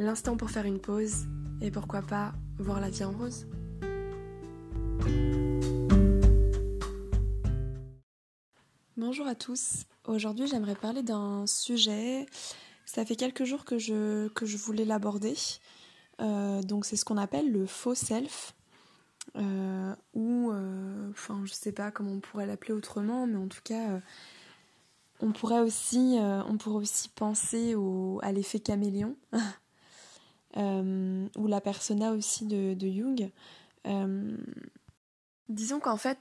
L'instant pour faire une pause et pourquoi pas voir la vie en rose. Bonjour à tous. Aujourd'hui, j'aimerais parler d'un sujet. Ça fait quelques jours que je, voulais l'aborder. Euh, donc, c'est ce qu'on appelle le faux self. Euh, ou, euh, enfin, je sais pas comment on pourrait l'appeler autrement, mais en tout cas, on pourrait aussi, penser à l'effet caméléon. Euh, ou la persona aussi de, Jung. Euh, disons qu'en fait,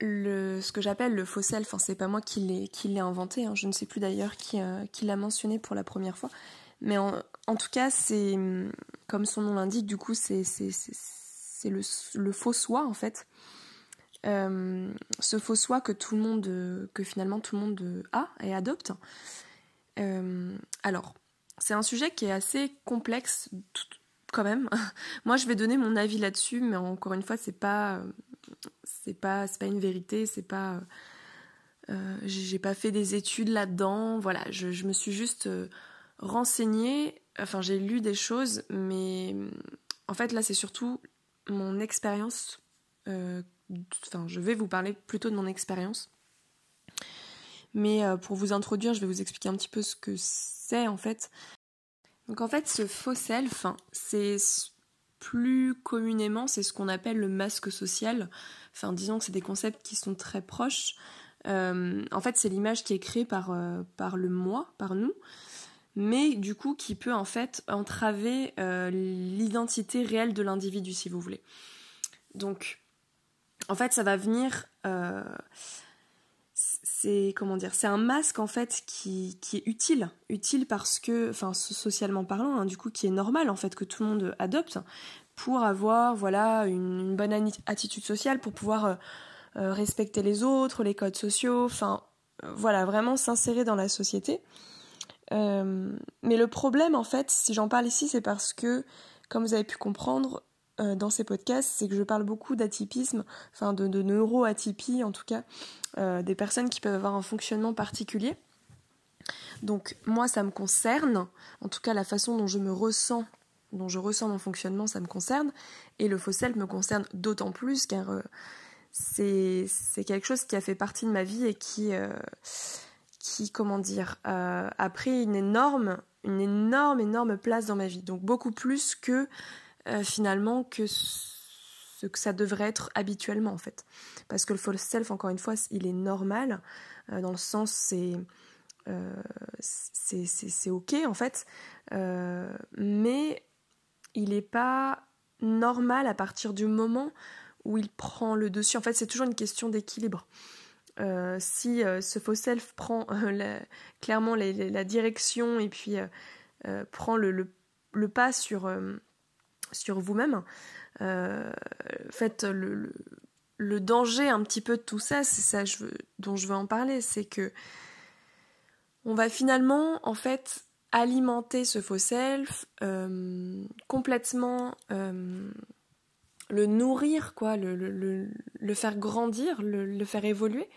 le, ce que j'appelle le faux self, c'est pas moi qui l'ai inventé, hein, je ne sais plus d'ailleurs qui, euh, qui l'a mentionné pour la première fois, mais en, tout cas, c'est comme son nom l'indique, du coup, c'est le, faux soi en fait. ce faux soi que tout le monde, finalement tout le monde a et adopte. alors, c'est un sujet qui est assez complexe quand même. Moi, je vais donner mon avis là-dessus, mais encore une fois, c'est pas, pas une vérité, c'est pas, euh, j'ai pas fait des études là-dedans. Voilà, je, me suis juste euh, renseignée. Enfin, j'ai lu des choses, mais en fait, là, c'est surtout mon expérience. Euh, enfin, je vais vous parler plutôt de mon expérience. Mais pour vous introduire, je vais vous expliquer un petit peu ce que c'est en fait. Donc en fait, ce faux self, c'est plus communément, c'est ce qu'on appelle le masque social. Enfin, disons que c'est des concepts qui sont très proches. Euh, en fait, c'est l'image qui est créée par, euh, par le moi, par nous, mais du coup qui peut en fait entraver euh, l'identité réelle de l'individu, si vous voulez. Donc, en fait, ça va venir c'est comment dire, c'est un masque en fait qui, est utile, utile parce que, enfin socialement parlant, hein, du coup qui est normal en fait que tout le monde adopte pour avoir voilà une, bonne attitude sociale, pour pouvoir euh, euh, respecter les autres, les codes sociaux, euh, voilà vraiment s'insérer dans la société. mais le problème en fait, si j'en parle ici, c'est parce que comme vous avez pu comprendre, euh, dans ces podcasts, c'est que je parle beaucoup d'atypisme, enfin de, de neuroatypie en tout cas, euh, des personnes qui peuvent avoir un fonctionnement particulier. Donc moi, ça me concerne, en tout cas la façon dont je me ressens, dont je ressens mon fonctionnement, ça me concerne, et le faux self me concerne d'autant plus car euh, c'est quelque chose qui a fait partie de ma vie et qui, qui comment dire, a pris une énorme, une énorme, énorme place dans ma vie. Donc beaucoup plus que euh, finalement que ce que ça devrait être habituellement en fait. Parce que le false self, encore une fois, il est normal, euh, dans le sens c'est euh, c'est ok en fait, mais il n'est pas normal à partir du moment où il prend le dessus. En fait, c'est toujours une question d'équilibre. si ce faux self prend clairement la, direction et puis prend le, le, pas sur, sur vous-même. Euh, faites le, danger un petit peu de tout ça, c'est ça dont je veux en parler, c'est que on va finalement en fait alimenter ce faux self, euh, complètement euh, le nourrir, quoi, le, faire grandir, le, faire évoluer.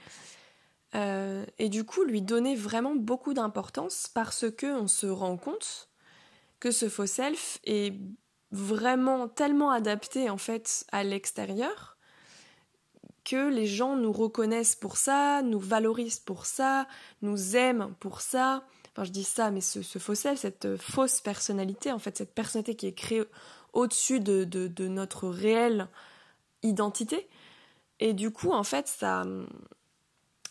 et du coup, lui donner vraiment beaucoup d'importance parce que on se rend compte que ce faux self est vraiment tellement adapté en fait à l'extérieur que les gens nous reconnaissent pour ça, nous valorisent pour ça, nous aiment pour ça. Enfin, je dis ça, mais ce, faux self, cette fausse personnalité, en fait, cette personnalité qui est créée au-dessus de, de, notre réelle identité. Et du coup, en fait, ça,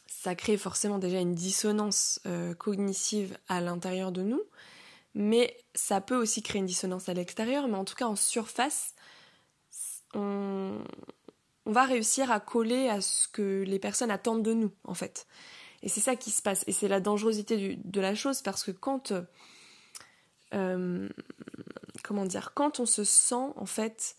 ça crée forcément déjà une dissonance euh, cognitive à l'intérieur de nous mais ça peut aussi créer une dissonance à l'extérieur, mais en tout cas en surface, on, va réussir à coller à ce que les personnes attendent de nous, en fait. Et c'est ça qui se passe. Et c'est la dangerosité de la chose, parce que quand... Euh, comment dire, quand on se sent en fait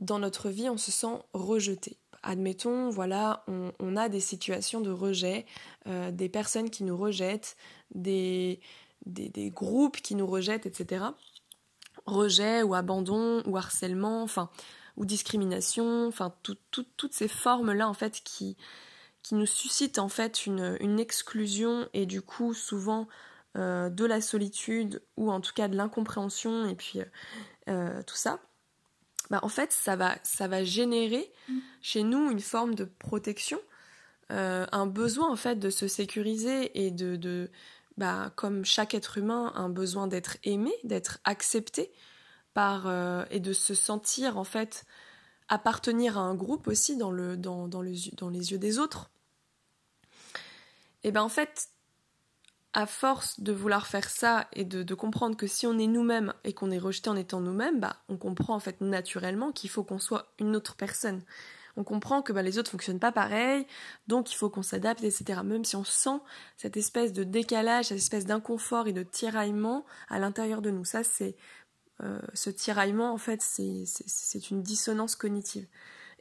dans notre vie, on se sent rejeté. Admettons, voilà, on, a des situations de rejet, euh, des personnes qui nous rejettent, des, des, groupes qui nous rejettent, etc. Rejet ou abandon ou harcèlement, enfin, ou discrimination, enfin, toutes ces formes-là, en fait, qui, qui nous suscitent, en fait, une, une exclusion et du coup, souvent, euh, de la solitude ou en tout cas de l'incompréhension et puis euh, tout ça. Bah, en fait, ça va, ça va générer mm. chez nous une forme de protection, euh, un besoin en fait de se sécuriser et de, de bah, comme chaque être humain, un besoin d'être aimé, d'être accepté euh, et de se sentir en fait appartenir à un groupe aussi dans le dans, dans, le, dans les yeux des autres. Et ben en fait, à force de vouloir faire ça et de, comprendre que si on est nous-mêmes et qu'on est rejeté en étant nous-mêmes, bah, on comprend en fait naturellement qu'il faut qu'on soit une autre personne. On comprend que bah, les autres fonctionnent pas pareil, donc il faut qu'on s'adapte, etc. Même si on sent cette espèce de décalage, cette espèce d'inconfort et de tiraillement à l'intérieur de nous. Ça, c'est euh, ce tiraillement, en fait, c'est une dissonance cognitive.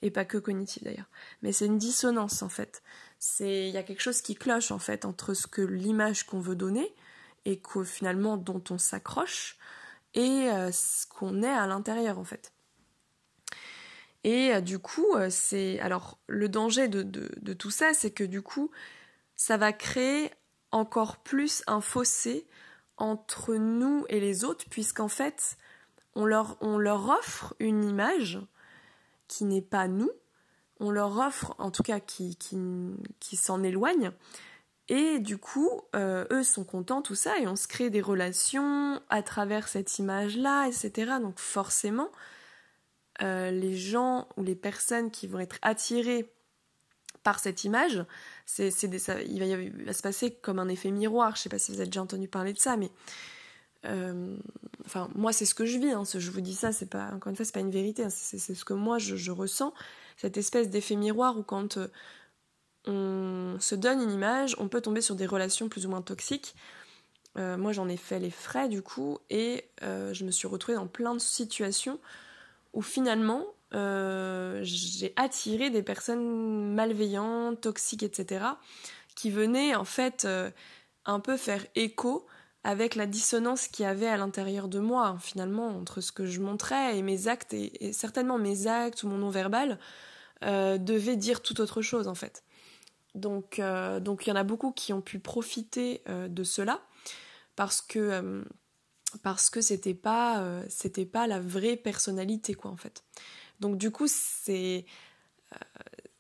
Et pas que cognitive d'ailleurs. Mais c'est une dissonance, en fait il y a quelque chose qui cloche en fait entre ce que l'image qu'on veut donner et que finalement dont on s'accroche et euh, ce qu'on est à l'intérieur en fait. Et euh, du coup, euh, c'est alors le danger de, tout ça, c'est que du coup, ça va créer encore plus un fossé entre nous et les autres, puisqu'en fait, on leur, on leur offre une image qui n'est pas nous, on leur offre, en tout cas qui, qui, s'en éloignent, et du coup, euh, eux sont contents, tout ça, et on se crée des relations à travers cette image-là, etc. Donc forcément, euh, les gens ou les personnes qui vont être attirées par cette image, c'est, il, va, se passer comme un effet miroir. Je sais pas si vous avez déjà entendu parler de ça, mais euh, enfin moi c'est ce que je vis. Hein, je vous dis ça, c'est pas encore une fois c'est pas une vérité, hein, c'est, ce que moi je ressens cette espèce d'effet miroir où quand euh, on se donne une image, on peut tomber sur des relations plus ou moins toxiques. Moi j'en ai fait les frais du coup et je me suis retrouvée dans plein de situations où finalement j'ai attiré des personnes malveillantes, toxiques, etc. qui venaient en fait un peu faire écho avec la dissonance qu'il y avait à l'intérieur de moi, finalement, entre ce que je montrais et mes actes, et, certainement mes actes ou mon non-verbal, euh, devaient dire tout autre chose, en fait. Donc, euh, donc il y en a beaucoup qui ont pu profiter euh, de cela, parce que parce que c'était pas c'était pas la vraie personnalité, quoi, en fait. Donc du coup, c'est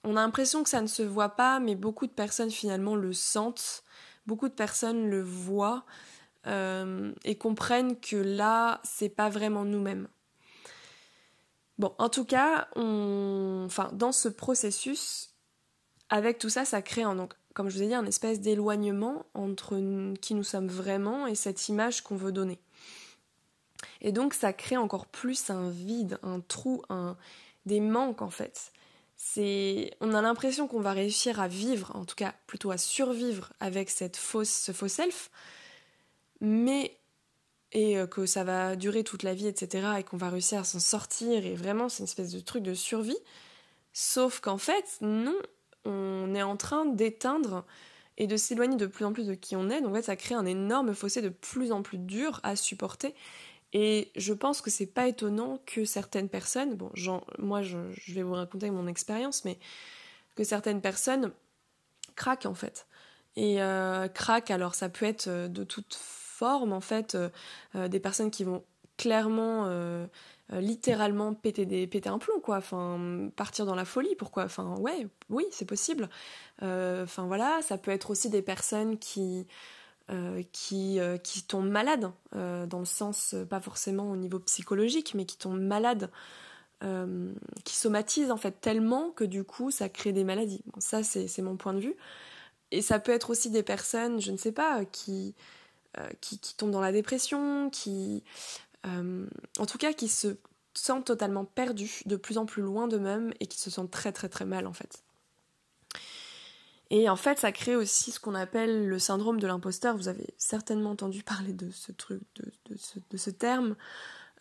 on a l'impression que ça ne se voit pas, mais beaucoup de personnes finalement le sentent, beaucoup de personnes le voient, euh, et comprennent que là, c'est pas vraiment nous-mêmes. Bon, en tout cas, enfin, dans ce processus, avec tout ça, ça crée, donc, comme je vous ai dit, un espèce d'éloignement entre qui nous sommes vraiment et cette image qu'on veut donner. Et donc, ça crée encore plus un vide, un trou, un... des manques en fait. C'est, on a l'impression qu'on va réussir à vivre, en tout cas plutôt à survivre avec cette fausse, ce faux self, mais et euh, que ça va durer toute la vie, etc., et qu'on va réussir à s'en sortir, et vraiment c'est une espèce de truc de survie. Sauf qu'en fait, non, on est en train d'éteindre et de s'éloigner de plus en plus de qui on est, donc en fait ça crée un énorme fossé de plus en plus dur à supporter. Et je pense que c'est pas étonnant que certaines personnes, bon, moi je, vais vous raconter mon expérience, mais que certaines personnes craquent en fait. Et euh, craquent, alors ça peut être euh, de toute forme en fait euh, des personnes qui vont clairement littéralement péter péter un plomb quoi. Enfin partir dans la folie pourquoi? Enfin ouais oui c'est possible. Enfin voilà ça peut être aussi des personnes qui qui, qui tombent malades, dans le sens, pas forcément au niveau psychologique, mais qui tombent malades, qui somatisent en fait tellement que du coup ça crée des maladies. ça c'est mon point de vue. Et ça peut être aussi des personnes, je ne sais pas, qui, euh, qui, tombent dans la dépression, qui, euh, en tout cas, qui se sentent totalement perdus, de plus en plus loin d'eux-mêmes et qui se sentent très très très mal en fait. Et en fait, ça crée aussi ce qu'on appelle le syndrome de l'imposteur. Vous avez certainement entendu parler de ce truc, de, ce, terme.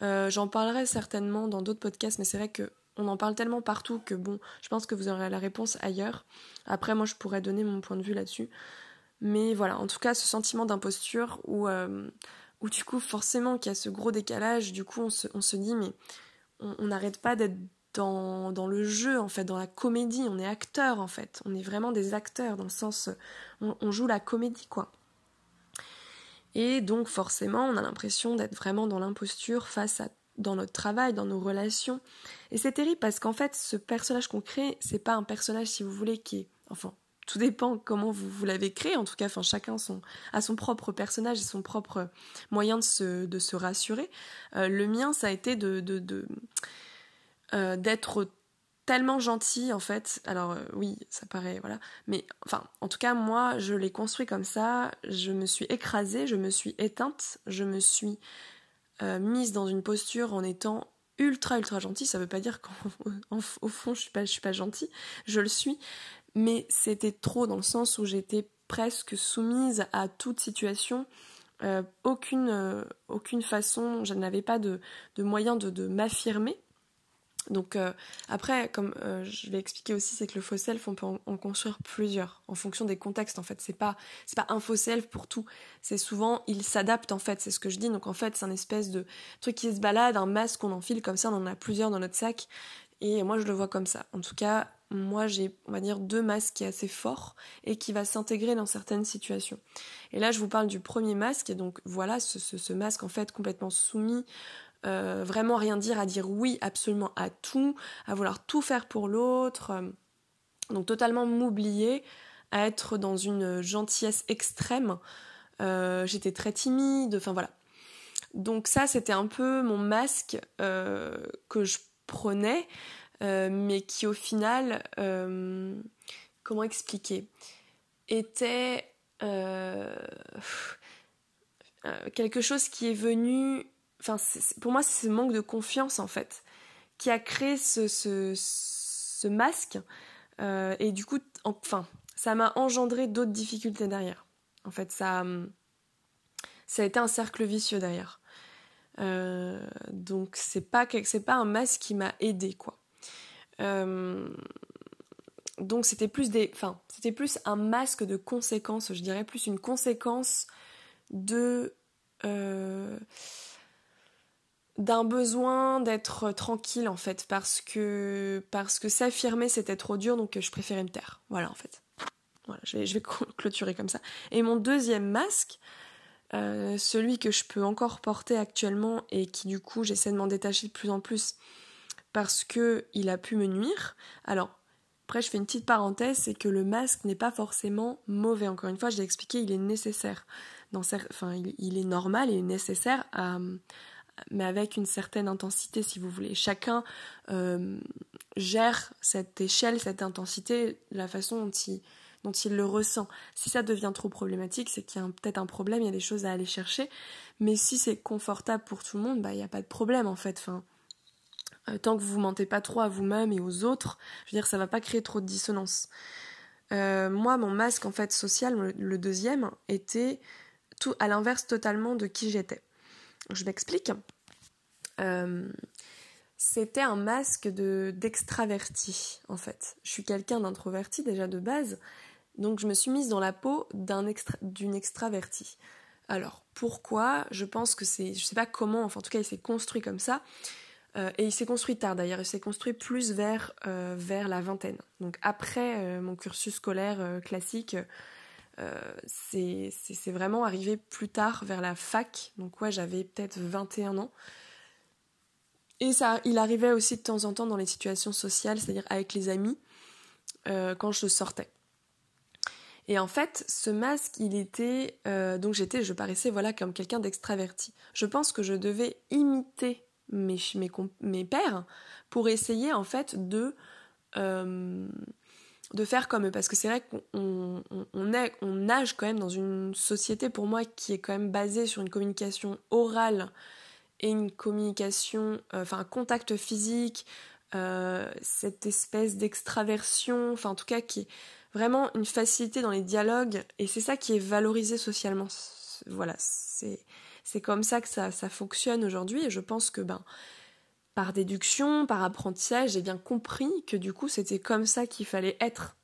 J'en parlerai certainement dans d'autres podcasts, mais c'est vrai que on en parle tellement partout que bon, je pense que vous aurez la réponse ailleurs. Après, moi, je pourrais donner mon point de vue là-dessus. Mais voilà, en tout cas, ce sentiment d'imposture où, euh, où du coup, forcément, qu'il y a ce gros décalage, du coup, on se dit, mais on n'arrête pas d'être dans, le jeu, en fait, dans la comédie. On est acteur, en fait. On est vraiment des acteurs, dans le sens, on, on joue la comédie, quoi. Et donc, forcément, on a l'impression d'être vraiment dans l'imposture face à dans notre travail, dans nos relations. Et c'est terrible parce qu'en fait, ce personnage qu'on crée, c'est pas un personnage, si vous voulez, qui est. Enfin, tout dépend comment vous, l'avez créé. En tout cas, enfin, chacun son, a son propre personnage et son propre moyen de se, de se rassurer. Euh, le mien, ça a été de, euh, d'être tellement gentil en fait. Alors euh, oui, ça paraît voilà, mais enfin en tout cas moi je l'ai construit comme ça. Je me suis écrasée, je me suis éteinte, je me suis euh, mise dans une posture en étant ultra ultra gentille. Ça veut pas dire qu'au fond je suis pas suis pas gentille, je le suis, mais c'était trop dans le sens où j'étais presque soumise à toute situation. Aucune, aucune façon, je n'avais pas de, de moyen de, de m'affirmer donc euh, après, comme euh, je vais expliquer aussi, c'est que le faux self, on peut en, construire plusieurs en fonction des contextes. En fait, c'est pas c'est pas un faux self pour tout. C'est souvent il s'adapte en fait. C'est ce que je dis. Donc en fait, c'est un espèce de truc qui se balade, un masque qu'on enfile comme ça. On en a plusieurs dans notre sac. Et moi, je le vois comme ça. En tout cas, moi, j'ai, on va dire, deux masques qui est assez fort et qui va s'intégrer dans certaines situations. Et là, je vous parle du premier masque. Et donc voilà, ce masque en fait complètement soumis euh, vraiment rien dire, à dire oui absolument à tout, à vouloir tout faire pour l'autre, euh, donc totalement m'oublier, à être dans une gentillesse extrême. Euh, j'étais très timide, enfin voilà. Donc ça, c'était un peu mon masque que je prenais, mais qui au final, comment expliquer, était quelque chose qui est venu Enfin, pour moi, c'est ce manque de confiance, en fait, qui a créé ce, ce, masque. Euh, et du coup, enfin, ça m'a engendré d'autres difficultés derrière. En fait, ça, ça a été un cercle vicieux derrière. Euh, donc, c'est pas, pas un masque qui m'a aidé, quoi. Euh, donc, c'était plus des. Enfin, c'était plus un masque de conséquences, je dirais, plus une conséquence de d'un besoin d'être tranquille en fait parce que parce que s'affirmer c'était trop dur donc je préférais me taire. Voilà en fait. Voilà je vais, clôturer comme ça. Et mon deuxième masque euh, celui que je peux encore porter actuellement et qui du coup j'essaie de m'en détacher de plus en plus parce que il a pu me nuire. Alors après je fais une petite parenthèse c'est que le masque n'est pas forcément mauvais. Encore une fois je l'ai expliqué il est nécessaire. Dans enfin il, il est normal et nécessaire à mais avec une certaine intensité, si vous voulez. Chacun euh, gère cette échelle, cette intensité, la façon dont il, le ressent. Si ça devient trop problématique, c'est qu'il y a peut-être un problème, il y a des choses à aller chercher. Mais si c'est confortable pour tout le monde, bah il n'y a pas de problème en fait. Euh, tant que vous mentez pas trop à vous-même et aux autres, je veux dire, ça va pas créer trop de dissonance. Euh, moi, mon masque en fait social, le deuxième, était tout à l'inverse totalement de qui j'étais. Je m'explique. Euh, c'était un masque de d'extraverti en fait. Je suis quelqu'un d'introverti déjà de base, donc je me suis mise dans la peau d'un d'une extravertie. Alors pourquoi? Je pense que c'est, je sais pas comment, enfin en tout cas il s'est construit comme ça. Euh, et il s'est construit tard d'ailleurs, il s'est construit plus vers, euh, vers la vingtaine. Donc après mon cursus scolaire classique, c'est vraiment arrivé plus tard vers la fac. Donc ouais, j'avais peut-être 21 ans. Et ça, il arrivait aussi de temps en temps dans les situations sociales, c'est-à-dire avec les amis, euh, quand je sortais. Et en fait, ce masque, il était... Euh, donc j'étais, je paraissais voilà comme quelqu'un d'extraverti. Je pense que je devais imiter mes, mes, mes pères pour essayer en fait de de faire comme eux parce que c'est vrai qu'on on, nage quand même dans une société pour moi qui est quand même basée sur une communication orale et une communication, euh, enfin un contact physique, euh, cette espèce d'extraversion, enfin en tout cas qui est vraiment une facilité dans les dialogues et c'est ça qui est valorisé socialement. Voilà, c'est c'est comme ça que ça, ça fonctionne aujourd'hui et je pense que ben par déduction, par apprentissage, j'ai bien compris que du coup c'était comme ça qu'il fallait être.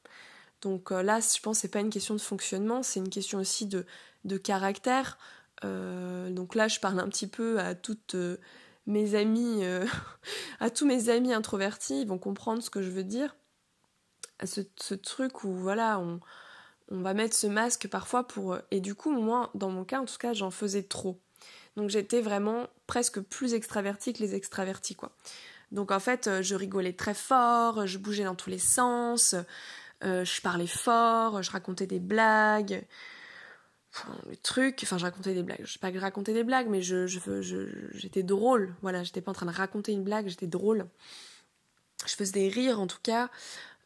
Donc euh, là, je pense que c'est pas une question de fonctionnement, c'est une question aussi de, de caractère. Euh, donc là, je parle un petit peu à toutes euh, mes amies, à tous mes amis introvertis, ils vont comprendre ce que je veux dire. Ce, ce truc où voilà, on, on va mettre ce masque parfois pour... Et du coup, moi, dans mon cas, en tout cas, j'en faisais trop. Donc j'étais vraiment presque plus extravertie que les extravertis, quoi. Donc en fait, euh, je rigolais très fort, je bougeais dans tous les sens, euh, je parlais fort, je racontais des blagues. Enfin, le truc, enfin je racontais des blagues, je sais pas que je racontais des blagues, mais je, j'étais drôle, voilà, j'étais pas en train de raconter une blague, j'étais drôle. Je faisais des rires en tout cas,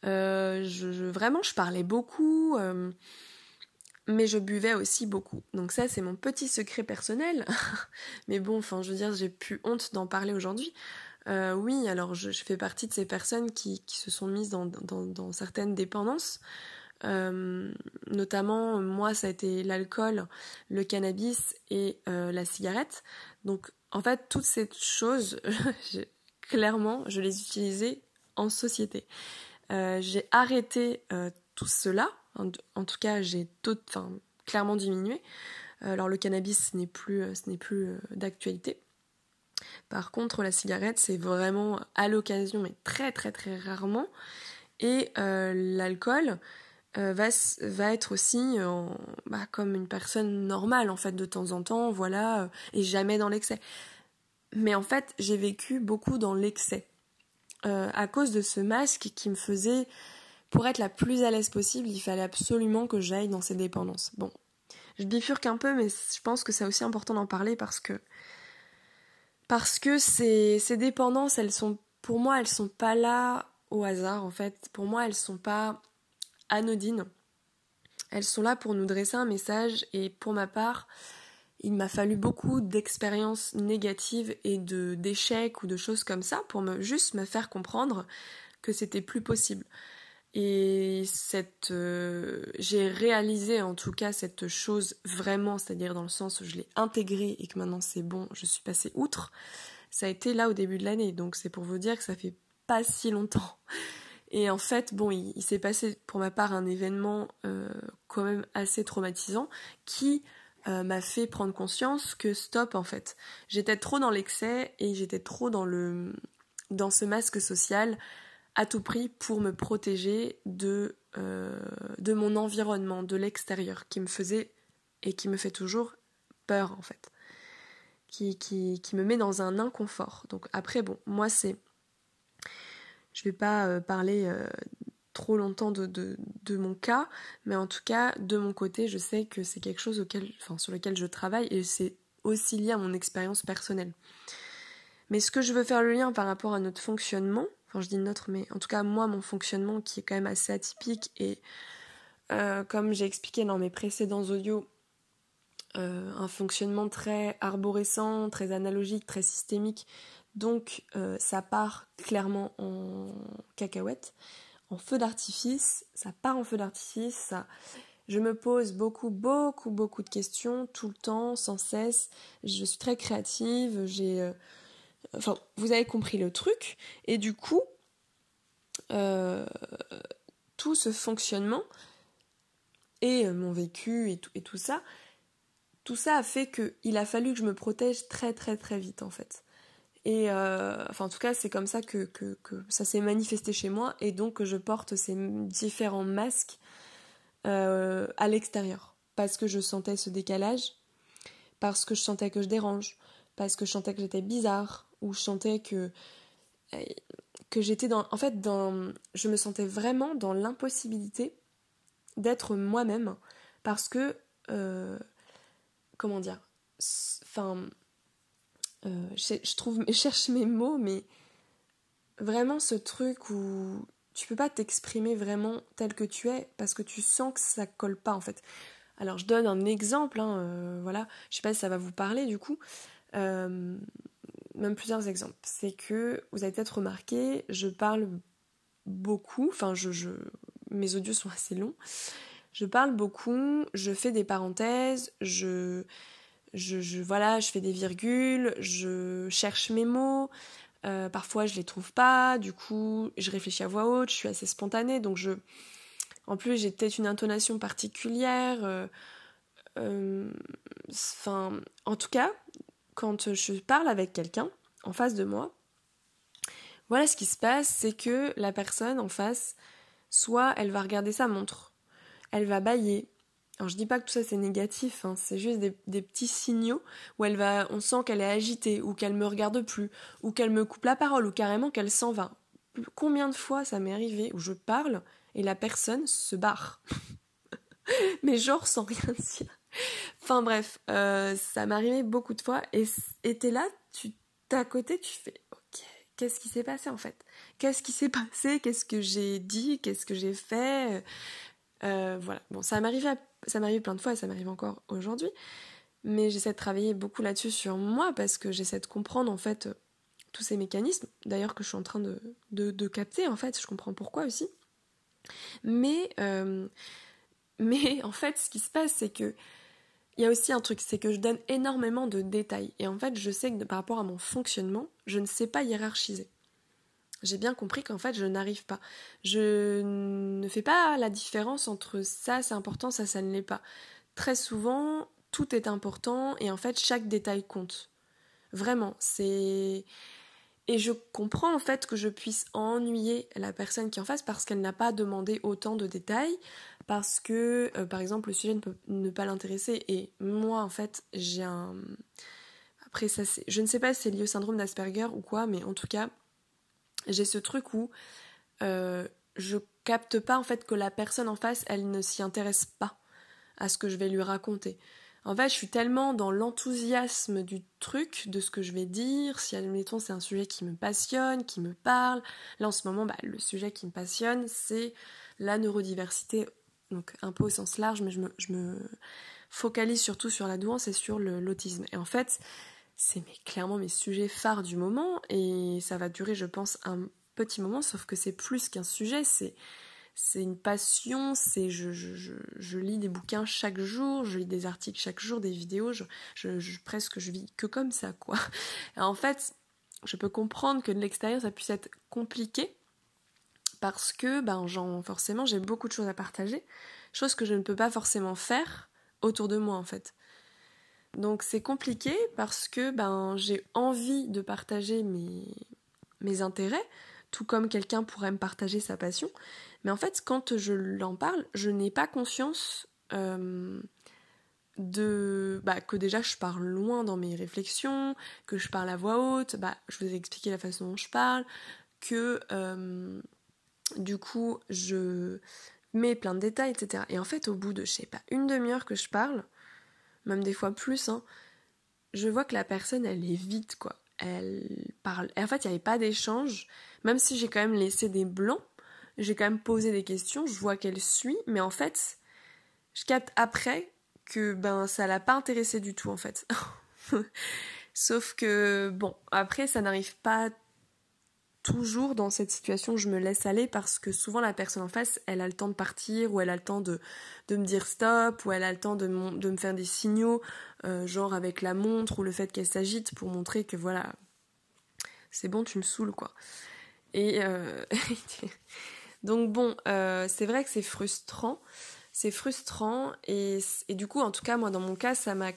euh, vraiment je parlais beaucoup, mais je buvais aussi beaucoup. Donc ça, c'est mon petit secret personnel. mais bon, enfin, je veux dire, j'ai plus honte d'en parler aujourd'hui. Euh, oui, alors je, fais partie de ces personnes qui, se sont mises dans, certaines dépendances. Euh, notamment, moi, ça a été l'alcool, le cannabis et euh, la cigarette. Donc, en fait, toutes ces choses, clairement, je les utilisais en société. j'ai arrêté tout cela en, tout cas, j'ai clairement diminué. Euh, alors le cannabis, ce n'est plus, euh, euh, d'actualité. Par contre, la cigarette, c'est vraiment à l'occasion, mais très très très rarement. Et l'alcool va, va, être aussi bah, comme une personne normale, en fait, de temps en temps, voilà, et jamais dans l'excès. Mais en fait, j'ai vécu beaucoup dans l'excès. à cause de ce masque qui me faisait pour être la plus à l'aise possible, il fallait absolument que j'aille dans ces dépendances. Bon, je bifurque un peu, mais je pense que c'est aussi important d'en parler parce que parce que ces, ces dépendances, elles sont pour moi, elles sont pas là au hasard en fait. Pour moi, elles sont pas anodines. Elles sont là pour nous dresser un message et pour ma part, il m'a fallu beaucoup d'expériences négatives et de d'échecs ou de choses comme ça pour me juste me faire comprendre que c'était plus possible. Et cette, euh, j'ai réalisé en tout cas cette chose vraiment, c'est-à-dire dans le sens où je l'ai intégrée et que maintenant c'est bon, je suis passée outre. Ça a été là au début de l'année, donc c'est pour vous dire que ça fait pas si longtemps. Et en fait, bon, il, s'est passé pour ma part un événement euh, quand même assez traumatisant qui euh, m'a fait prendre conscience que stop en fait, j'étais trop dans l'excès et j'étais trop dans le dans ce masque social à tout prix pour me protéger de, euh, de mon environnement, de l'extérieur, qui me faisait et qui me fait toujours peur en fait, qui, qui, me met dans un inconfort. Donc après, bon, moi c'est... Je vais pas euh, parler euh, trop longtemps de, mon cas, mais en tout cas, de mon côté, je sais que c'est quelque chose sur lequel je travaille et c'est aussi lié à mon expérience personnelle. Mais ce que je veux faire le lien par rapport à notre fonctionnement, enfin je dis notre, mais en tout cas moi mon fonctionnement qui est quand même assez atypique et euh, comme j'ai expliqué dans mes précédents audios, euh, un fonctionnement très arborescent, très analogique, très systémique, donc euh, ça part clairement en cacahuète, en feu d'artifice, ça part en feu d'artifice, ça... Je me pose beaucoup, beaucoup, beaucoup de questions tout le temps, sans cesse. Je suis très créative, j'ai Enfin, vous avez compris le truc. Et du coup, euh, tout ce fonctionnement et euh, mon vécu et tout, et tout ça, tout ça a fait qu'il a fallu que je me protège très très très vite en fait. Et euh, enfin, en tout cas, c'est comme ça que, que, ça s'est manifesté chez moi et donc que je porte ces différents masques à l'extérieur. Parce que je sentais ce décalage, parce que je sentais que je dérange, parce que je sentais que j'étais bizarre, où je sentais que euh, que j'étais dans en fait dans je me sentais vraiment dans l'impossibilité d'être moi-même parce que euh, comment dire enfin euh, je, cherche mes mots mais vraiment ce truc où tu peux pas t'exprimer vraiment tel que tu es parce que tu sens que ça colle pas en fait. Alors je donne un exemple hein, voilà. Je sais pas si ça va vous parler du coup même plusieurs exemples. C'est que vous avez peut-être remarqué, je parle beaucoup, enfin je, mes audios sont assez longs. Je parle beaucoup, je fais des parenthèses, je je, voilà, je fais des virgules, je cherche mes mots, euh, parfois je les trouve pas, du coup je réfléchis à voix haute, je suis assez spontanée, donc je... En plus j'ai peut-être une intonation particulière. Euh, euh, enfin, en tout cas, quand je parle avec quelqu'un en face de moi, voilà ce qui se passe, c'est que la personne en face, soit elle va regarder sa montre, elle va bailler, alors je dis pas que tout ça c'est négatif, hein, c'est juste des, petits signaux où elle va, on sent qu'elle est agitée, ou qu'elle me regarde plus, ou qu'elle me coupe la parole, ou carrément qu'elle s'en va. Combien de fois ça m'est arrivé où je parle et la personne se barre Mais genre sans rien dire. Enfin bref, euh, ça arrivé beaucoup de fois et t'es là, tu t'es à côté, tu fais ok, qu'est-ce qui s'est passé en fait? Qu'est-ce qui s'est passé? Qu'est-ce que j'ai dit? Qu'est-ce que j'ai fait? Euh, voilà, bon, ça m'arrive, ça plein de fois et ça m'arrive encore aujourd'hui, mais j'essaie de travailler beaucoup là-dessus sur moi parce que j'essaie de comprendre en fait tous ces mécanismes, d'ailleurs que je suis en train de, de, capter en fait, je comprends pourquoi aussi. Mais, euh, mais en fait, ce qui se passe, c'est que il y a aussi un truc, c'est que je donne énormément de détails. Et en fait, je sais que par rapport à mon fonctionnement, je ne sais pas hiérarchiser j'ai bien compris qu'en fait je n'arrive pas. Je ne fais pas la différence entre ça c'est important, ça ça ne l'est pas. Très souvent, tout est important et en fait chaque détail compte. Vraiment, c'est et je comprends en fait que je puisse ennuyer la personne qui est en face parce qu'elle n'a pas demandé autant de détails, parce que euh, par exemple le sujet ne peut ne pas l'intéresser et moi en fait j'ai un après ça c'est je ne sais pas si c'est lié au syndrome d'Asperger ou quoi mais en tout cas j'ai ce truc où euh, je capte pas en fait que la personne en face, elle ne s'y intéresse pas à ce que je vais lui raconter. En fait, je suis tellement dans l'enthousiasme du truc, de ce que je vais dire. Si, admettons, c'est un sujet qui me passionne, qui me parle. Là, en ce moment, bah, le sujet qui me passionne, c'est la neurodiversité, donc un peu au sens large, mais je me, je me focalise surtout sur la douance et sur l'autisme. Et en fait, c'est clairement mes sujets phares du moment et ça va durer, je pense, un petit moment, sauf que c'est plus qu'un sujet, c'est c'est une passion, c'est je, je, lis des bouquins chaque jour, je lis des articles chaque jour, des vidéos, je, presque je vis que comme ça quoi. en fait, je peux comprendre que de l'extérieur ça puisse être compliqué parce que ben forcément j'ai beaucoup de choses à partager, choses que je ne peux pas forcément faire autour de moi en fait. Donc c'est compliqué parce que ben j'ai envie de partager mes, mes intérêts, tout comme quelqu'un pourrait me partager sa passion. Mais en fait, quand je l'en parle, je n'ai pas conscience euh, de bah, que déjà je parle loin dans mes réflexions, que je parle à voix haute, bah, je vous ai expliqué la façon dont je parle, que euh, du coup je mets plein de détails, etc. Et en fait, au bout de, je sais pas, une demi-heure que je parle, même des fois plus, hein, je vois que la personne, elle est vide, quoi. Elle parle. En fait, il n'y avait pas d'échange, même si j'ai quand même laissé des blancs, j'ai quand même posé des questions, je vois qu'elle suit, mais en fait, je capte après que ben ça l'a pas intéressé du tout en fait. Sauf que bon, après ça n'arrive pas toujours dans cette situation, je me laisse aller parce que souvent la personne en face, elle a le temps de partir ou elle a le temps de, de me dire stop ou elle a le temps de, de me faire des signaux, euh, genre avec la montre ou le fait qu'elle s'agite pour montrer que voilà, c'est bon, tu me saoules quoi. Et euh, donc bon, euh, c'est vrai que c'est frustrant, c'est frustrant et, et du coup, en tout cas moi dans mon cas, ça m'a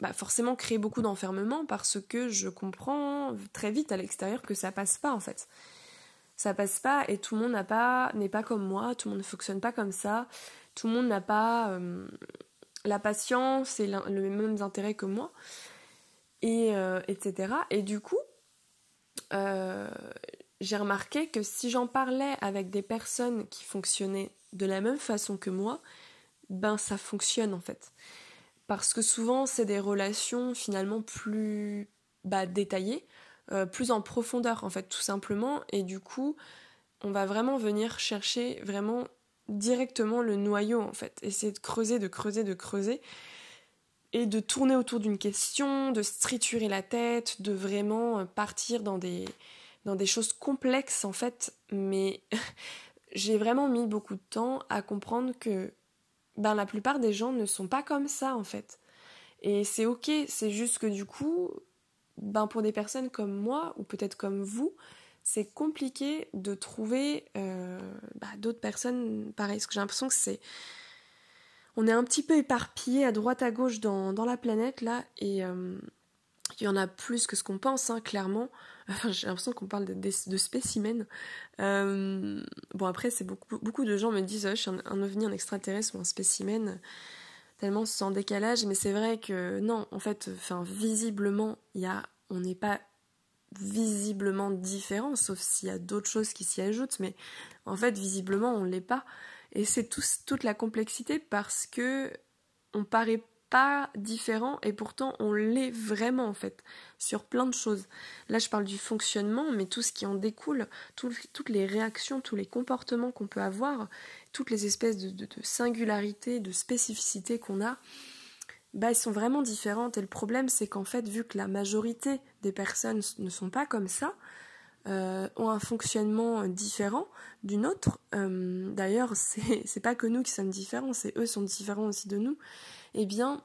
bah forcément créer beaucoup d'enfermement parce que je comprends très vite à l'extérieur que ça passe pas en fait. Ça passe pas et tout le monde n'a pas n'est pas comme moi, tout le monde ne fonctionne pas comme ça, tout le monde n'a pas euh, la patience et les mêmes intérêts que moi et euh, etc. Et du coup, j'ai remarqué que si j'en parlais avec des personnes qui fonctionnaient de la même façon que moi, ben ça fonctionne en fait. Parce que souvent c'est des relations finalement plus bah, détaillées, euh, plus en profondeur en fait tout simplement, et du coup on va vraiment venir chercher vraiment directement le noyau en fait, essayer de creuser, de creuser, de creuser, et de tourner autour d'une question, de se la tête, de vraiment euh, partir dans des, dans des choses complexes en fait, mais j'ai vraiment mis beaucoup de temps à comprendre que ben, la plupart des gens ne sont pas comme ça en fait. Et c'est ok, c'est juste que du coup, ben pour des personnes comme moi, ou peut-être comme vous, c'est compliqué de trouver euh, bah, d'autres personnes pareilles. Parce que j'ai l'impression que c'est. On est un petit peu éparpillé à droite à gauche dans, la planète là, et euh, il y en a plus que ce qu'on pense, hein, clairement. j'ai l'impression qu'on parle de, spécimens. Euh, bon, après, c'est beaucoup, de gens me disent je suis un, ovni, un extraterrestre ou un spécimen, tellement sans décalage. Mais c'est vrai que non, en fait, visiblement, y on n'est pas visiblement différent, sauf s'il y a d'autres choses qui s'y ajoutent, mais en fait, visiblement, on ne l'est pas. Et c'est toute la complexité parce que on paraît pas différent et pourtant on l'est vraiment en fait sur plein de choses. Là je parle du fonctionnement mais tout ce qui en découle, toutes les réactions, tous les comportements qu'on peut avoir, toutes les espèces de, singularités, de spécificités qu'on a, bah, elles sont vraiment différentes. Et le problème, c'est qu'en fait, vu que la majorité des personnes ne sont pas comme ça, euh, ont un fonctionnement différent d'une autre. Euh, d'ailleurs, c'est pas que nous qui sommes différents, c'est eux sont différents aussi de nous. Eh bien,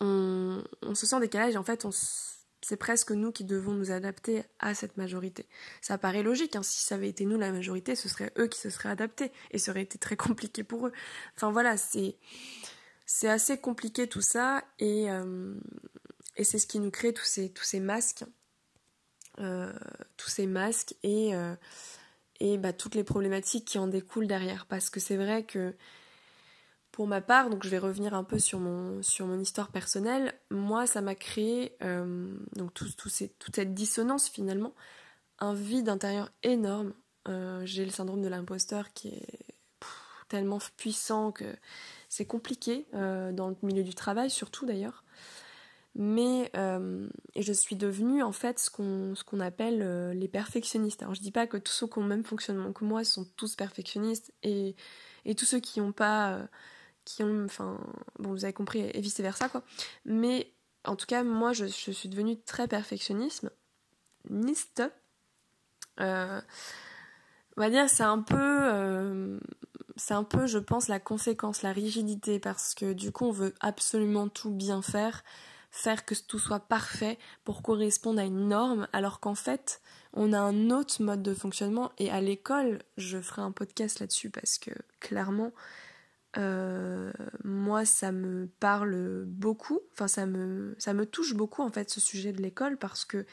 on, on se sent décalage. En fait, c'est presque nous qui devons nous adapter à cette majorité. Ça paraît logique. Hein. Si ça avait été nous la majorité, ce serait eux qui se seraient adaptés et ça aurait été très compliqué pour eux. Enfin voilà, c'est assez compliqué tout ça et, euh, et c'est ce qui nous crée tous ces, masques. Euh, tous ces masques et, euh, et bah, toutes les problématiques qui en découlent derrière. Parce que c'est vrai que pour ma part, donc je vais revenir un peu sur mon, sur mon histoire personnelle, moi ça m'a créé, donc tout, tout toute cette dissonance finalement, un vide intérieur énorme. J'ai le syndrome de l'imposteur qui est tellement puissant que c'est compliqué euh, dans le milieu du travail, surtout d'ailleurs. Mais euh, et je suis devenue en fait ce qu'on qu'on appelle euh, les perfectionnistes. Alors je dis pas que tous ceux qui ont le même fonctionnement que moi sont tous perfectionnistes et, et tous ceux qui n'ont pas qui ont enfin bon vous avez compris et vice versa quoi. Mais en tout cas moi je, je suis devenue très perfectionniste. Niste. on va dire c'est un peu c'est un peu, je pense, la conséquence, la rigidité, parce que du coup, on veut absolument tout bien faire, faire que tout soit parfait pour correspondre à une norme, alors qu'en fait, on a un autre mode de fonctionnement. Et à l'école, je ferai un podcast là-dessus, parce que clairement, euh, moi, ça me parle beaucoup, enfin, ça me, ça me touche beaucoup, en fait, ce sujet de l'école, parce que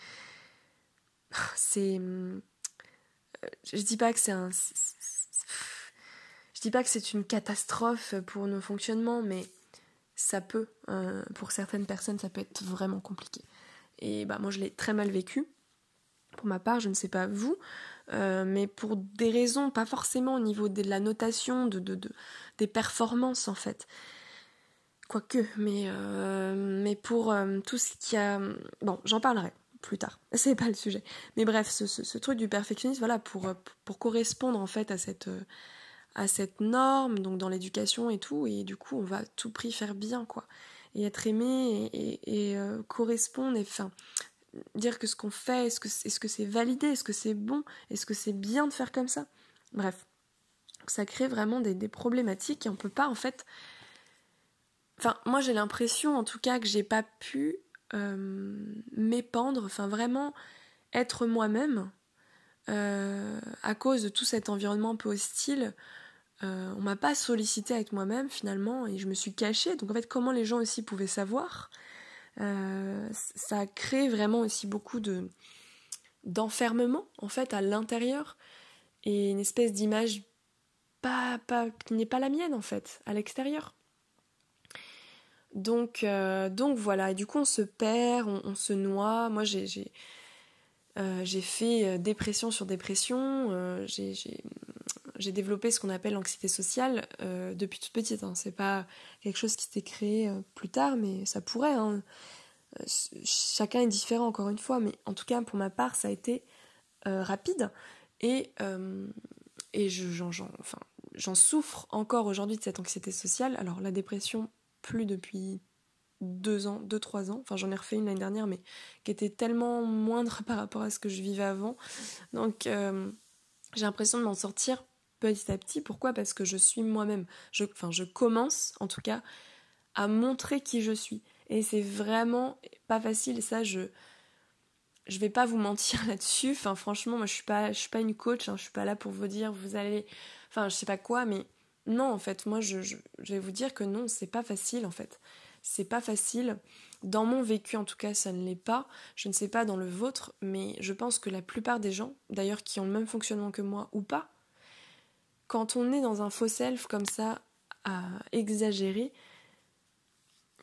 c'est. Euh, je dis pas que c'est un dis pas que c'est une catastrophe pour nos fonctionnements, mais ça peut, euh, pour certaines personnes, ça peut être vraiment compliqué. Et bah moi je l'ai très mal vécu. Pour ma part, je ne sais pas vous, euh, mais pour des raisons, pas forcément au niveau de la notation, de, de, des performances en fait. Quoique, mais, euh, mais pour tout ce qui a... Bon, j'en parlerai plus tard, c'est pas le sujet. Mais bref, ce, truc du perfectionnisme, voilà, pour, pour correspondre en fait à cette à cette norme, donc dans l'éducation et tout, et du coup on va tout prix faire bien, quoi. Et être aimé et, euh, correspondre, et enfin, dire que ce qu'on fait, est-ce que c'est -ce c'est validé, est-ce que c'est bon, est-ce que c'est bien de faire comme ça? Bref, ça crée vraiment des, problématiques et on peut pas en fait. Enfin, moi j'ai l'impression en tout cas que j'ai pas pu euh, m'épandre, enfin vraiment être moi-même euh, à cause de tout cet environnement un peu hostile euh, on m'a pas sollicité avec moi-même finalement et je me suis cachée. Donc en fait, comment les gens aussi pouvaient savoir? Euh, Ça a créé vraiment aussi beaucoup de d'enfermement en fait à l'intérieur et une espèce d'image pas, pas qui n'est pas la mienne en fait à l'extérieur. Donc euh, donc voilà et du coup on se perd, on, se noie. Moi j'ai j'ai fait dépression sur dépression. j'ai développé ce qu'on appelle l'anxiété sociale euh, depuis toute petite. Hein. C'est pas quelque chose qui s'est créé euh, plus tard, mais ça pourrait. Hein. Euh, chacun est différent, encore une fois, mais en tout cas, pour ma part, ça a été rapide. Et, et j'en enfin, souffre encore aujourd'hui de cette anxiété sociale. Alors, la dépression, plus depuis deux ans, deux, trois ans. Enfin, j'en ai refait une l'année dernière, mais qui était tellement moindre par rapport à ce que je vivais avant. Donc, j'ai l'impression de m'en sortir petit à petit. Pourquoi? Parce que je suis moi-même. Je, enfin, je commence, en tout cas, à montrer qui je suis. Et c'est vraiment pas facile. Ça, je je vais pas vous mentir là-dessus. Enfin, franchement, moi, je suis pas, je suis pas une coach. Hein. Je suis pas là pour vous dire, vous allez, enfin, je sais pas quoi, mais non, en fait, moi, je, vais vous dire que non, c'est pas facile, en fait. C'est pas facile. Dans mon vécu, en tout cas, ça ne l'est pas. Je ne sais pas dans le vôtre, mais je pense que la plupart des gens, d'ailleurs, qui ont le même fonctionnement que moi ou pas, quand on est dans un faux self comme ça, à exagérer,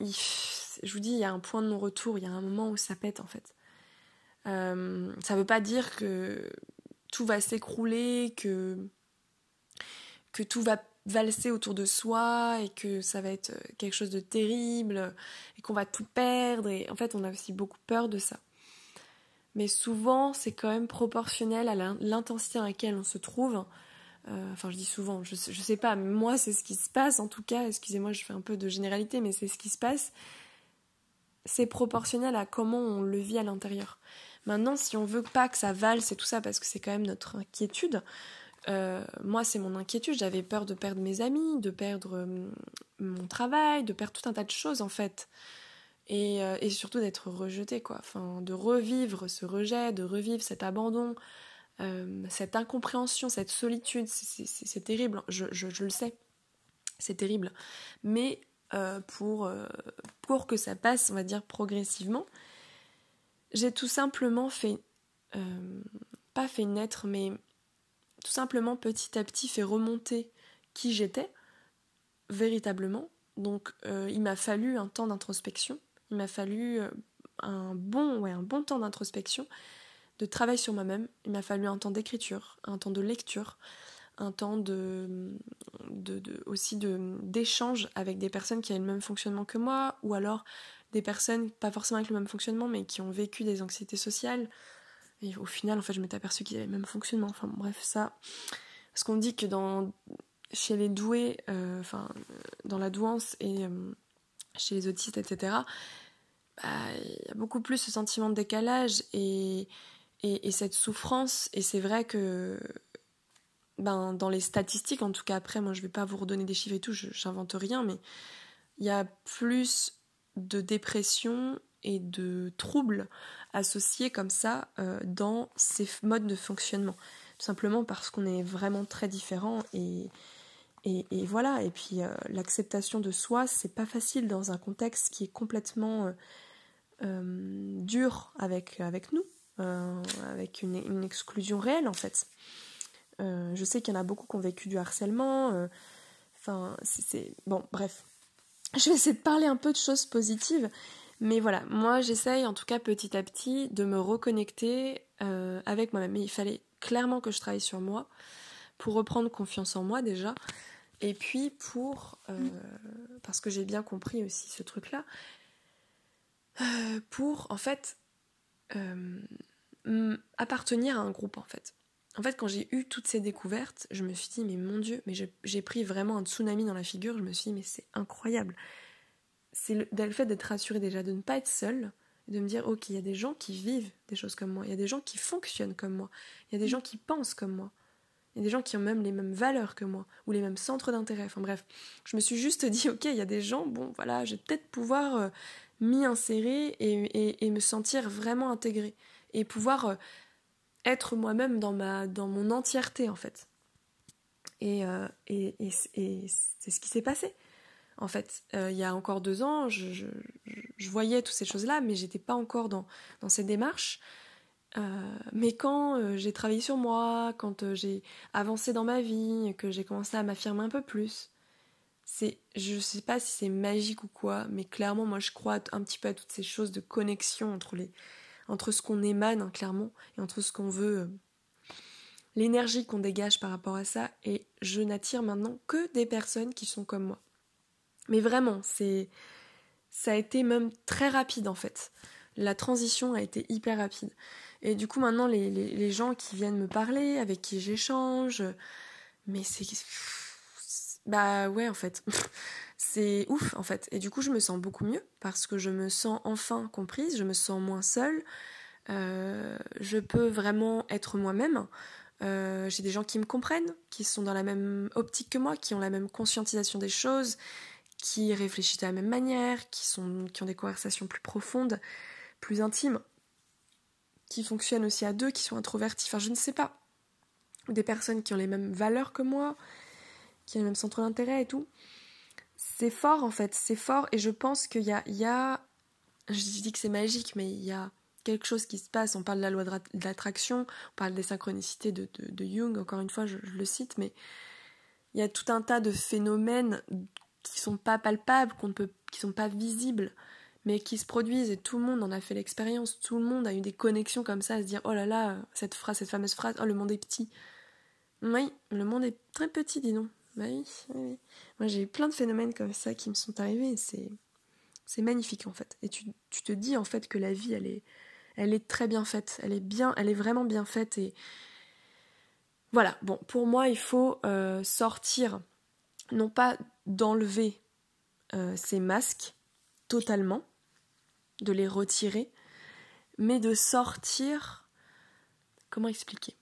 je vous dis, il y a un point de non-retour, il y a un moment où ça pète, en fait. Euh, ça veut pas dire que tout va s'écrouler, que, que tout va valser autour de soi et que ça va être quelque chose de terrible et qu'on va tout perdre. Et en fait, on a aussi beaucoup peur de ça. Mais souvent, c'est quand même proportionnel à l'intensité à laquelle on se trouve. Euh, enfin, je dis souvent, je je sais pas, mais moi, c'est ce qui se passe en tout cas. Excusez-moi, je fais un peu de généralité, mais c'est ce qui se passe. C'est proportionnel à comment on le vit à l'intérieur. Maintenant, si on veut pas que ça valse et tout ça, parce que c'est quand même notre inquiétude, euh, moi c'est mon inquiétude, j'avais peur de perdre mes amis, de perdre euh, mon travail, de perdre tout un tas de choses en fait. Et, surtout d'être rejeté, quoi. Enfin, de revivre ce rejet, de revivre cet abandon, cette incompréhension, cette solitude, c'est terrible, je, je, le sais, c'est terrible. Mais pour, pour que ça passe, on va dire progressivement, j'ai tout simplement fait, euh, pas fait naître, mais tout simplement petit à petit fait remonter qui j'étais véritablement. Donc euh, il m'a fallu un temps d'introspection, il m'a fallu euh, un bon, ouais, un bon temps d'introspection, de travail sur moi-même, il m'a fallu un temps d'écriture, un temps de lecture, un temps aussi d'échange avec des personnes qui avaient le même fonctionnement que moi, ou alors des personnes, pas forcément avec le même fonctionnement, mais qui ont vécu des anxiétés sociales. Et au final, en fait, je m'étais aperçue qu'ils avaient le même fonctionnement. Enfin, bref, ça. Parce qu'on dit que dans, chez les doués, euh, enfin, dans la douance et euh, chez les autistes, etc., bah, il y a beaucoup plus ce sentiment de décalage et, et, cette souffrance. Et c'est vrai que ben, dans les statistiques, en tout cas après, moi je vais pas vous redonner des chiffres et tout, j'invente rien, mais il y a plus de dépression et de troubles associés comme ça euh, dans ces modes de fonctionnement. Tout simplement parce qu'on est vraiment très différents et, et, voilà. Et puis euh, l'acceptation de soi, c'est pas facile dans un contexte qui est complètement euh, dur avec, avec nous, avec une, une, exclusion réelle en fait. je sais qu'il y en a beaucoup qui ont vécu du harcèlement. Enfin, c'est. Bon, bref, je vais essayer de parler un peu de choses positives. Mais voilà, moi j'essaye en tout cas petit à petit de me reconnecter euh, avec moi-même. Il fallait clairement que je travaille sur moi pour reprendre confiance en moi déjà. Et puis pour... Euh, parce que j'ai bien compris aussi ce truc-là. Euh, pour en fait appartenir à un groupe en fait. En fait, quand j'ai eu toutes ces découvertes, je me suis dit, mais mon Dieu, mais j'ai pris vraiment un tsunami dans la figure. Je me suis dit, mais c'est incroyable. C'est le, fait d'être rassurée déjà, de ne pas être seule, de me dire, ok, il y a des gens qui vivent des choses comme moi, il y a des gens qui fonctionnent comme moi, il y a des gens qui pensent comme moi, il y a des gens qui ont même les mêmes valeurs que moi, ou les mêmes centres d'intérêt. Enfin bref, je me suis juste dit, ok, il y a des gens, bon voilà, je vais peut-être pouvoir euh, m'y insérer et, me sentir vraiment intégrée, et pouvoir... Euh, être moi-même dans, dans mon entièreté en fait. Et, euh, et, et, c'est ce qui s'est passé. En fait, euh, il y a encore deux ans, je, je, voyais toutes ces choses-là, mais j'étais pas encore dans, dans ces démarches. Mais quand j'ai travaillé sur moi, quand j'ai avancé dans ma vie, que j'ai commencé à m'affirmer un peu plus, c'est, je sais pas si c'est magique ou quoi, mais clairement, moi, je crois un petit peu à toutes ces choses de connexion entre les, entre ce qu'on émane hein, clairement et entre ce qu'on veut, euh, l'énergie qu'on dégage par rapport à ça. Et je n'attire maintenant que des personnes qui sont comme moi. Mais vraiment, c'est ça a été même très rapide en fait. La transition a été hyper rapide. Et du coup maintenant les, les gens qui viennent me parler, avec qui j'échange, mais c'est bah ouais en fait. c'est ouf en fait. Et du coup, je me sens beaucoup mieux parce que je me sens enfin comprise, je me sens moins seule. Euh, je peux vraiment être moi-même. Euh, j'ai des gens qui me comprennent, qui sont dans la même optique que moi, qui ont la même conscientisation des choses, qui réfléchissent de la même manière, qui, sont, qui ont des conversations plus profondes, plus intimes, qui fonctionnent aussi à deux, qui sont introvertis, enfin je ne sais pas. Des personnes qui ont les mêmes valeurs que moi, qui ont les mêmes centres d'intérêt et tout. C'est fort en fait, c'est fort et je pense qu'il y a, a, je dis que c'est magique, mais il y a quelque chose qui se passe. On parle de la loi de l'attraction, on parle des synchronicités de, Jung, encore une fois, je, le cite, mais il y a tout un tas de phénomènes qui sont pas palpables, qu'on peut, qui sont pas visibles, mais qui se produisent et tout le monde en a fait l'expérience. Tout le monde a eu des connexions comme ça, à se dire oh là là, cette phrase, cette fameuse phrase, oh le monde est petit. Oui, le monde est très petit, dis donc. Bah oui. Moi j'ai eu plein de phénomènes comme ça qui me sont arrivés. C'est c'est magnifique en fait. Et tu, tu, te dis en fait que la vie elle est elle est très bien faite. Elle est bien, elle est vraiment bien faite et voilà. Bon, pour moi il faut euh, sortir, non pas d'enlever euh, ces masques totalement, de les retirer, mais de sortir. Comment expliquer?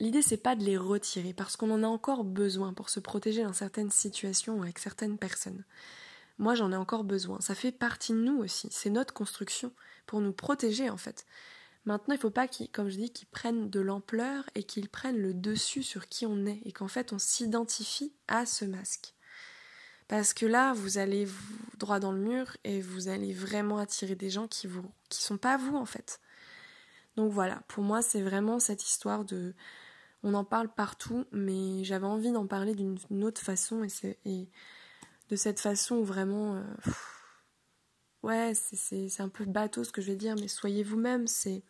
L'idée c'est pas de les retirer parce qu'on en a encore besoin pour se protéger dans certaines situations ou avec certaines personnes. Moi j'en ai encore besoin. Ça fait partie de nous aussi. C'est notre construction pour nous protéger en fait. Maintenant, il faut pas qu'ils, comme je dis, qu'ils prennent de l'ampleur et qu'ils prennent le dessus sur qui on est et qu'en fait on s'identifie à ce masque. Parce que là, vous allez droit dans le mur et vous allez vraiment attirer des gens qui vous qui sont pas vous en fait. Donc voilà, pour moi, c'est vraiment cette histoire de on en parle partout, mais j'avais envie d'en parler d'une autre façon et, de cette façon vraiment euh, ouais, c'est, un peu bateau ce que je vais dire, mais soyez vous-même, c'est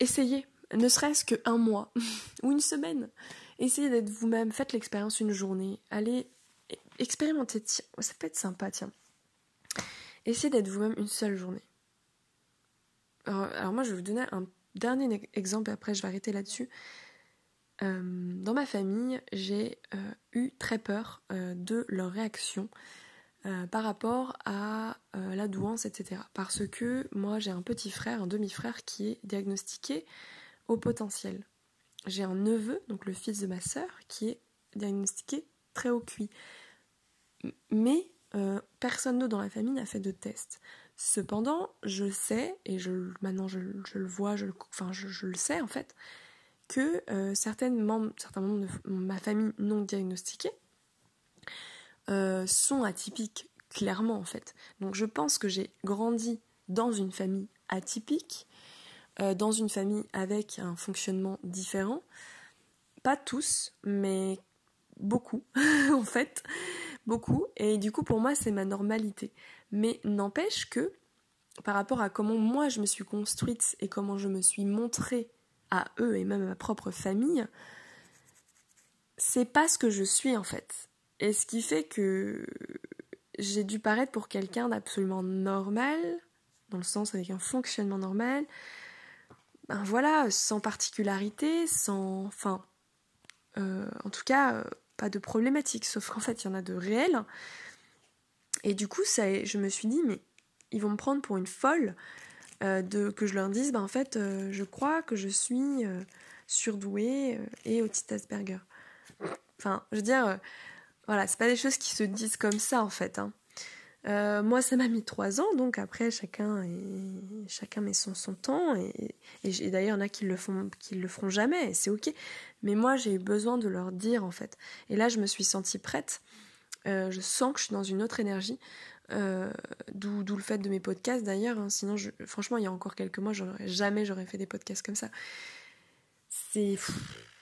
essayez, ne serait-ce qu'un mois ou une semaine. Essayez d'être vous-même, faites l'expérience une journée, allez expérimenter, ça peut être sympa, tiens. Essayez d'être vous-même une seule journée. Alors, moi, je vais vous donner un dernier exemple après je vais arrêter là-dessus. Euh, dans ma famille, j'ai euh, eu très peur euh, de leur réaction par rapport à la douance, etc. Parce que moi, j'ai un petit frère, un demi-frère qui est diagnostiqué au potentiel j'ai un neveu, donc le fils de ma sœur, qui est diagnostiqué très haut QI. Mais personne d'autre dans la famille n'a fait de test. Cependant, je sais, et je, maintenant je, le vois, je, enfin je, le sais en fait, que euh, certaines membres, certains membres de ma famille non diagnostiqués euh, sont atypiques, clairement en fait. Donc je pense que j'ai grandi dans une famille atypique, euh, dans une famille avec un fonctionnement différent. Pas tous, mais beaucoup, en fait. Beaucoup. Et du coup, pour moi, c'est ma normalité. Mais n'empêche que, par rapport à comment moi je me suis construite et comment je me suis montrée à eux et même à ma propre famille, c'est pas ce que je suis en fait. Et ce qui fait que j'ai dû paraître pour quelqu'un d'absolument normal, dans le sens avec un fonctionnement normal, ben voilà, sans particularité, sans. Enfin. Euh, en tout cas, euh, pas de problématique, sauf qu'en fait, il y en a de réels. Et du coup, ça, je me suis dit, mais ils vont me prendre pour une folle euh, de, que je leur dise, ben en fait, je crois que je suis surdouée et autiste Asperger. Enfin, je veux dire, voilà, c'est pas des choses qui se disent comme ça, en fait. Hein. Euh, moi, ça m'a mis trois ans, donc après, chacun, chacun met son, son temps. Et, et, d'ailleurs, il y en a qui le, font, qui le feront jamais, et c'est ok. Mais moi, j'ai eu besoin de leur dire, en fait. Et là, je me suis sentie prête. Euh, je sens que je suis dans une autre énergie. Euh, d'où, le fait de mes podcasts, d'ailleurs. Hein. Sinon, franchement, il y a encore quelques mois, jamais j'aurais fait des podcasts comme ça. C'est...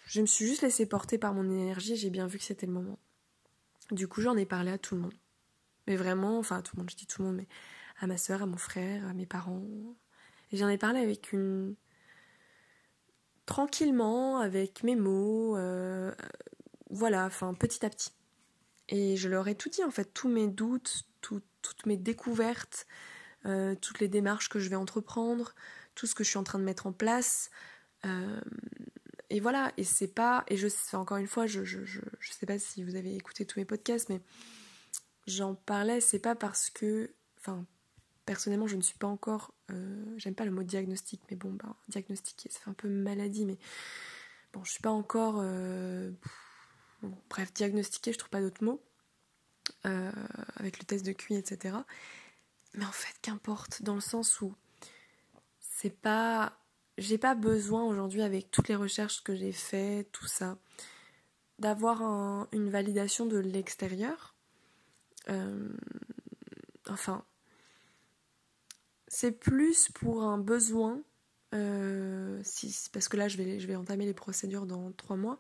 Je me suis juste laissée porter par mon énergie, j'ai bien vu que c'était le moment. Du coup, j'en ai parlé à tout le monde. Mais vraiment, enfin tout le monde, je dis tout le monde, mais à ma soeur, à mon frère, à mes parents. J'en ai parlé avec une... tranquillement, avec mes mots, euh, voilà, enfin petit à petit. Et je leur ai tout dit en fait, tous mes doutes, toutes mes découvertes, euh, toutes les démarches que je vais entreprendre, tout ce que je suis en train de mettre en place. Euh, et voilà, et c'est pas, et je encore une fois, je, je, je, je sais pas si vous avez écouté tous mes podcasts, mais j'en parlais, c'est pas parce que. Enfin, personnellement, je ne suis pas encore. Euh, j'aime pas le mot diagnostic, mais bon, ben, diagnostiquer, ça fait un peu maladie, mais. Bon, je suis pas encore. Euh, bref, diagnostiquer, je trouve pas d'autres mots, avec le test de QI, etc. Mais en fait, qu'importe, dans le sens où c'est pas. J'ai pas besoin aujourd'hui, avec toutes les recherches que j'ai faites, tout ça, d'avoir une validation de l'extérieur. Euh, enfin, c'est plus pour un besoin, euh, parce que là je vais, je vais entamer les procédures dans trois mois,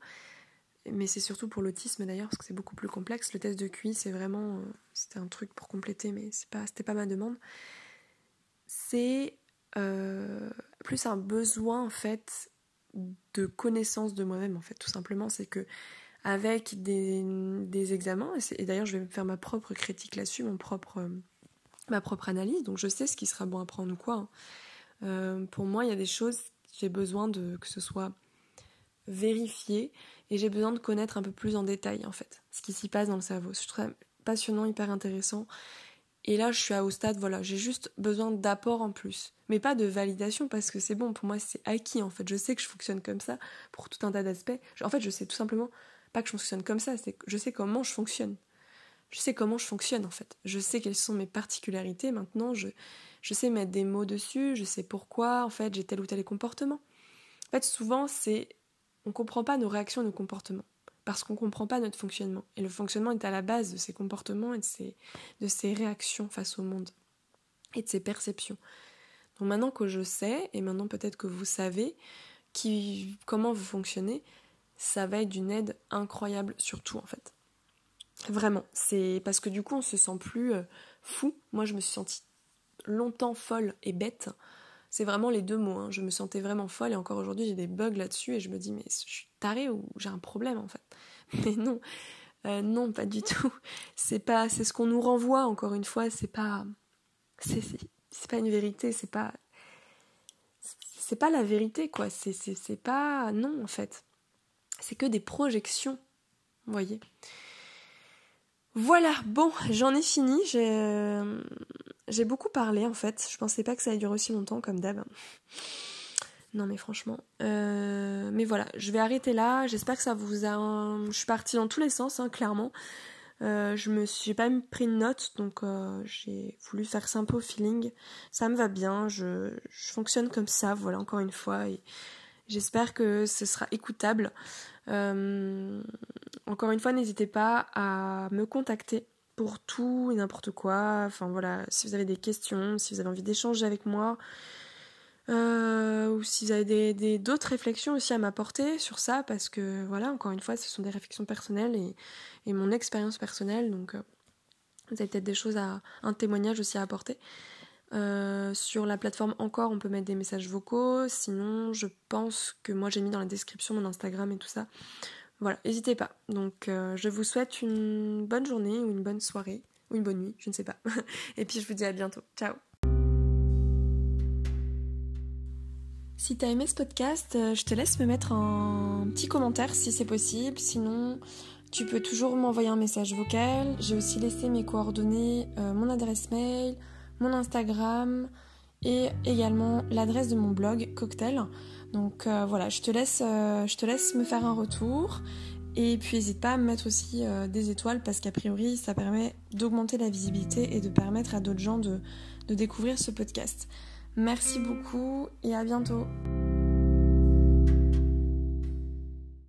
mais c'est surtout pour l'autisme d'ailleurs, parce que c'est beaucoup plus complexe. Le test de QI, c'est vraiment. Euh, c'était un truc pour compléter, mais c'est pas, c'était pas ma demande. C'est euh, plus un besoin en fait de connaissance de moi-même en fait tout simplement c'est que avec des, examens et, d'ailleurs je vais faire ma propre critique là-dessus mon propre ma propre analyse donc je sais ce qui sera bon à prendre ou quoi hein. euh, pour moi il y a des choses j'ai besoin de que ce soit vérifié et j'ai besoin de connaître un peu plus en détail en fait ce qui s'y passe dans le cerveau c'est très passionnant hyper intéressant et là, je suis à au stade, voilà, j'ai juste besoin d'apport en plus. Mais pas de validation parce que c'est bon, pour moi, c'est acquis en fait. Je sais que je fonctionne comme ça pour tout un tas d'aspects. En fait, je sais tout simplement pas que je fonctionne comme ça, c'est que je sais comment je fonctionne. Je sais comment je fonctionne en fait. Je sais quelles sont mes particularités maintenant. Je, je sais mettre des mots dessus. Je sais pourquoi en fait j'ai tel ou tel comportement. En fait, souvent, c'est. On comprend pas nos réactions et nos comportements parce qu'on ne comprend pas notre fonctionnement. Et le fonctionnement est à la base de ses comportements et de ses réactions face au monde et de ses perceptions. Donc maintenant que je sais, et maintenant peut-être que vous savez qui, comment vous fonctionnez, ça va être d'une aide incroyable surtout en fait. Vraiment, c'est parce que du coup on se sent plus euh, fou. Moi je me suis sentie longtemps folle et bête c'est vraiment les deux mots. Hein. Je me sentais vraiment folle et encore aujourd'hui j'ai des bugs là-dessus et je me dis mais je suis tarée ou j'ai un problème en fait. Mais non, euh, non pas du tout. C'est pas, c'est ce qu'on nous renvoie encore une fois. C'est pas, c'est, c'est pas une vérité. C'est pas, c'est pas la vérité quoi. C'est, c'est, pas non en fait. C'est que des projections. Voyez. Voilà, bon, j'en ai fini. J'ai, j'ai beaucoup parlé en fait. Je pensais pas que ça allait durer aussi longtemps comme d'hab. Non mais franchement. Euh, mais voilà, je vais arrêter là. J'espère que ça vous a. Je suis partie dans tous les sens, hein, clairement. Euh, je me suis pas pris de notes, donc j'ai voulu faire ça un peu au feeling. Ça me va bien, je, fonctionne comme ça, voilà, encore une fois. J'espère que ce sera écoutable. Encore une fois, n'hésitez pas à me contacter tout et n'importe quoi. Enfin voilà, si vous avez des questions, si vous avez envie d'échanger avec moi, euh, ou si vous avez des, d'autres réflexions aussi à m'apporter sur ça, parce que voilà, encore une fois, ce sont des réflexions personnelles et, mon expérience personnelle, donc euh, vous avez peut-être des choses à, un témoignage aussi à apporter. Euh, sur la plateforme encore, on peut mettre des messages vocaux. Sinon, je pense que moi j'ai mis dans la description mon Instagram et tout ça. Voilà, n'hésitez pas. Donc euh, je vous souhaite une bonne journée ou une bonne soirée ou une bonne nuit, je ne sais pas. Et puis je vous dis à bientôt. Ciao. Si t'as aimé ce podcast, euh, je te laisse me mettre un petit commentaire si c'est possible. Sinon, tu peux toujours m'envoyer un message vocal. J'ai aussi laissé mes coordonnées, euh, mon adresse mail, mon Instagram et également l'adresse de mon blog Cocktail. Donc euh, voilà, je te, laisse, euh, je te laisse me faire un retour. Et puis n'hésite pas à me mettre aussi euh, des étoiles parce qu'a priori ça permet d'augmenter la visibilité et de permettre à d'autres gens de, de découvrir ce podcast. Merci beaucoup et à bientôt.